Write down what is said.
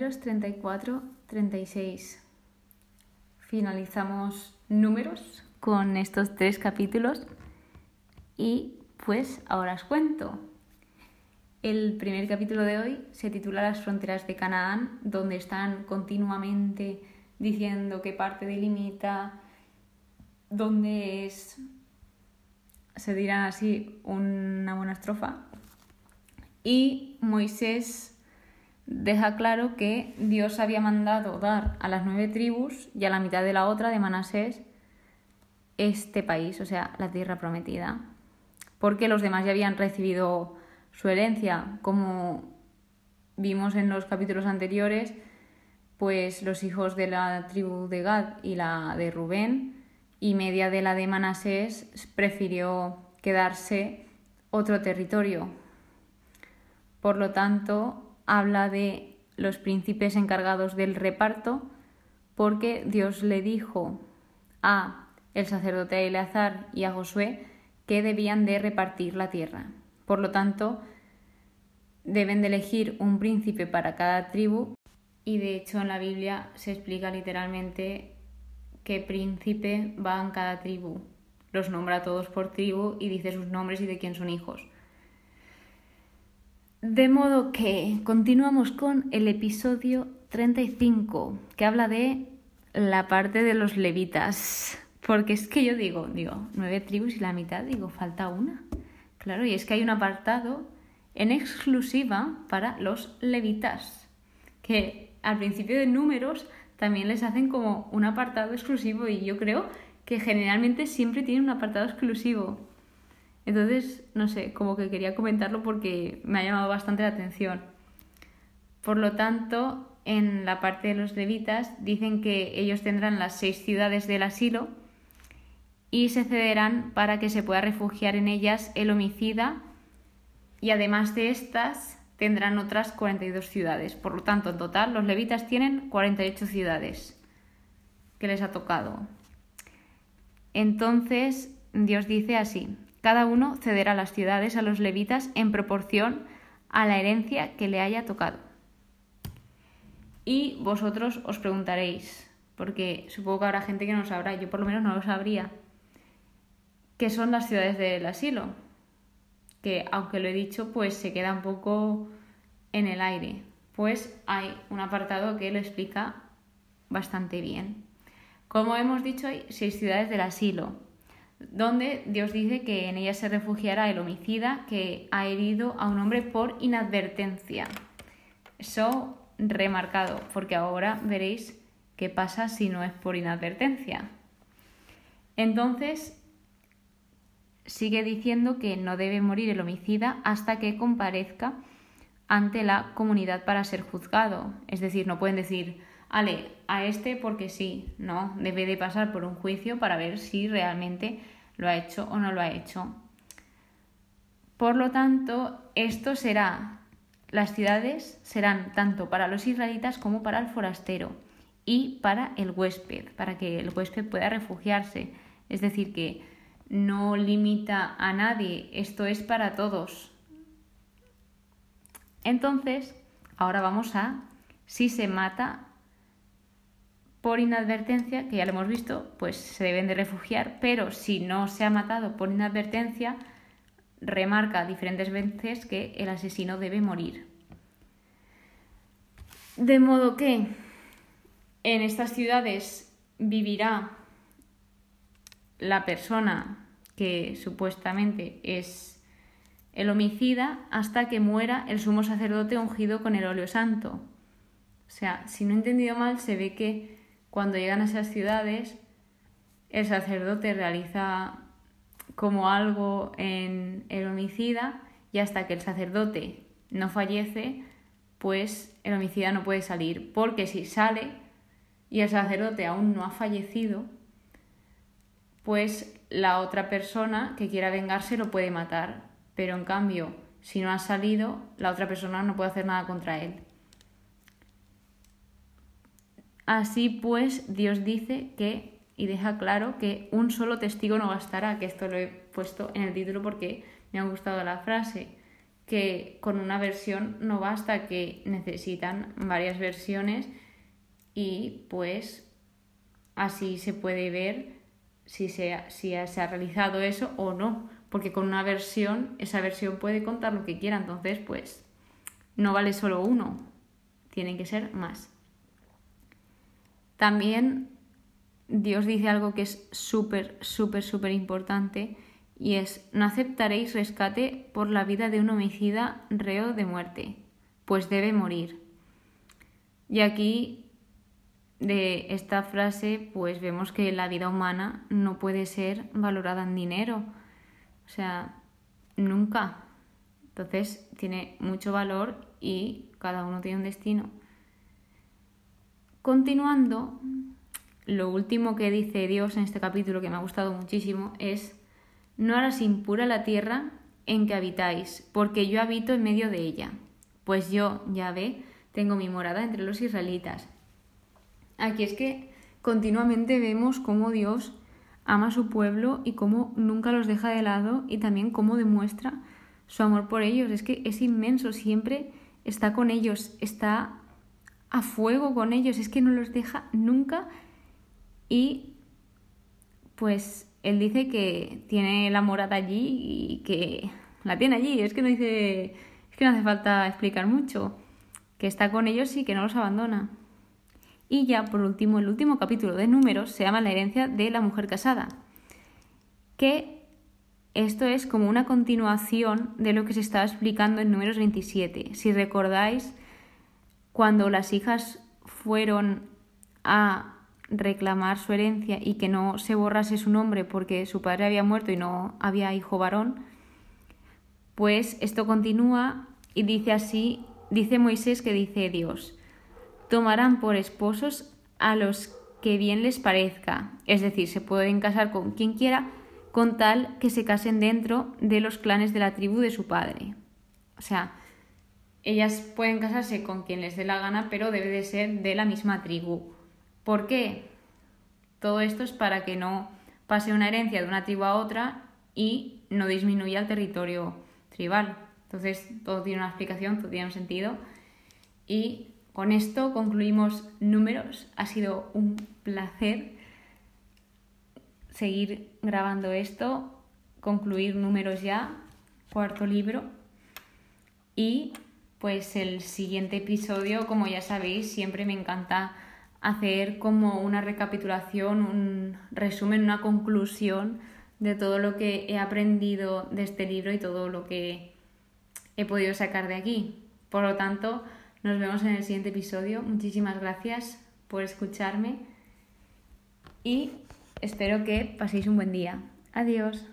números 34, 36. Finalizamos números con estos tres capítulos y pues ahora os cuento. El primer capítulo de hoy se titula Las fronteras de Canaán, donde están continuamente diciendo qué parte delimita, dónde es, se dirá así, una buena estrofa. Y Moisés deja claro que Dios había mandado dar a las nueve tribus y a la mitad de la otra de Manasés este país, o sea, la tierra prometida, porque los demás ya habían recibido su herencia, como vimos en los capítulos anteriores, pues los hijos de la tribu de Gad y la de Rubén y media de la de Manasés prefirió quedarse otro territorio. Por lo tanto, habla de los príncipes encargados del reparto, porque Dios le dijo a el sacerdote Eleazar y a Josué que debían de repartir la tierra. Por lo tanto, deben de elegir un príncipe para cada tribu y de hecho en la Biblia se explica literalmente qué príncipe va en cada tribu. Los nombra a todos por tribu y dice sus nombres y de quién son hijos. De modo que continuamos con el episodio 35, que habla de la parte de los levitas. Porque es que yo digo, digo, nueve tribus y la mitad, digo, falta una. Claro, y es que hay un apartado en exclusiva para los levitas, que al principio de números también les hacen como un apartado exclusivo y yo creo que generalmente siempre tienen un apartado exclusivo. Entonces, no sé, como que quería comentarlo porque me ha llamado bastante la atención. Por lo tanto, en la parte de los levitas dicen que ellos tendrán las seis ciudades del asilo y se cederán para que se pueda refugiar en ellas el homicida y además de estas tendrán otras 42 ciudades. Por lo tanto, en total los levitas tienen 48 ciudades que les ha tocado. Entonces, Dios dice así, cada uno cederá las ciudades a los levitas en proporción a la herencia que le haya tocado. Y vosotros os preguntaréis, porque supongo que habrá gente que no sabrá, yo por lo menos no lo sabría, ¿qué son las ciudades del asilo? Que aunque lo he dicho, pues se queda un poco en el aire. Pues hay un apartado que lo explica bastante bien. Como hemos dicho, hay seis ciudades del asilo donde Dios dice que en ella se refugiará el homicida que ha herido a un hombre por inadvertencia. Eso remarcado, porque ahora veréis qué pasa si no es por inadvertencia. Entonces, sigue diciendo que no debe morir el homicida hasta que comparezca ante la comunidad para ser juzgado. Es decir, no pueden decir, ale, a este porque sí, no, debe de pasar por un juicio para ver si realmente lo ha hecho o no lo ha hecho. Por lo tanto, esto será, las ciudades serán tanto para los israelitas como para el forastero y para el huésped, para que el huésped pueda refugiarse. Es decir, que no limita a nadie, esto es para todos. Entonces, ahora vamos a si se mata por inadvertencia, que ya lo hemos visto, pues se deben de refugiar, pero si no se ha matado por inadvertencia, remarca diferentes veces que el asesino debe morir. De modo que en estas ciudades vivirá la persona que supuestamente es el homicida hasta que muera el sumo sacerdote ungido con el óleo santo. O sea, si no he entendido mal, se ve que cuando llegan a esas ciudades, el sacerdote realiza como algo en el homicida y hasta que el sacerdote no fallece, pues el homicida no puede salir, porque si sale y el sacerdote aún no ha fallecido, pues la otra persona que quiera vengarse lo puede matar, pero en cambio, si no ha salido, la otra persona no puede hacer nada contra él. Así pues, Dios dice que, y deja claro que un solo testigo no bastará, que esto lo he puesto en el título porque me ha gustado la frase, que con una versión no basta, que necesitan varias versiones y pues así se puede ver si se, ha realizado eso o no, porque con una versión, esa versión puede contar lo que quiera, entonces pues no vale solo uno, tienen que ser más. También Dios dice algo que es súper, súper, súper importante y es, no aceptaréis rescate por la vida de un homicida reo de muerte, pues debe morir. Y aquí, de esta frase, pues vemos que la vida humana no puede ser valorada en dinero. O sea, nunca. Entonces, tiene mucho valor y cada uno tiene un destino. Continuando, lo último que dice Dios en este capítulo que me ha gustado muchísimo es no harás impura la tierra en que habitáis, porque yo habito en medio de ella. Pues yo, ya ve, tengo mi morada entre los israelitas. Aquí es que continuamente vemos cómo Dios ama a su pueblo y cómo nunca los deja de lado y también cómo demuestra su amor por ellos. Es que es inmenso, siempre está con ellos, está a fuego con ellos, es que no los deja nunca y pues él dice que tiene la morada allí y que la tiene allí. Es que no dice, es que no hace falta explicar mucho, que está con ellos y que no los abandona. Y ya por último, el último capítulo de Números se llama La herencia de la mujer casada, que esto es como una continuación de lo que se estaba explicando en Números 27. Si recordáis, cuando las hijas fueron a reclamar su herencia y que no se borrase su nombre porque su padre había muerto y no había hijo varón, pues esto continúa y dice así, dice Moisés que dice Dios, tomarán por esposos a los que bien les parezca, es decir, se pueden casar con quien quiera con tal que se casen dentro de los clanes de la tribu de su padre. O sea, ellas pueden casarse con quien les dé la gana, pero debe de ser de la misma tribu. ¿Por qué? Todo esto es para que no pase una herencia de una tribu a otra y no disminuya el territorio tribal. Entonces, todo tiene una explicación, todo tiene un sentido. Y con esto concluimos números. Ha sido un placer seguir grabando esto, concluir números ya, cuarto libro. Y pues el siguiente episodio, como ya sabéis, siempre me encanta hacer como una recapitulación, un resumen, una conclusión de todo lo que he aprendido de este libro y todo lo que he podido sacar de aquí. Por lo tanto, nos vemos en el siguiente episodio. Muchísimas gracias por escucharme y espero que paséis un buen día. Adiós.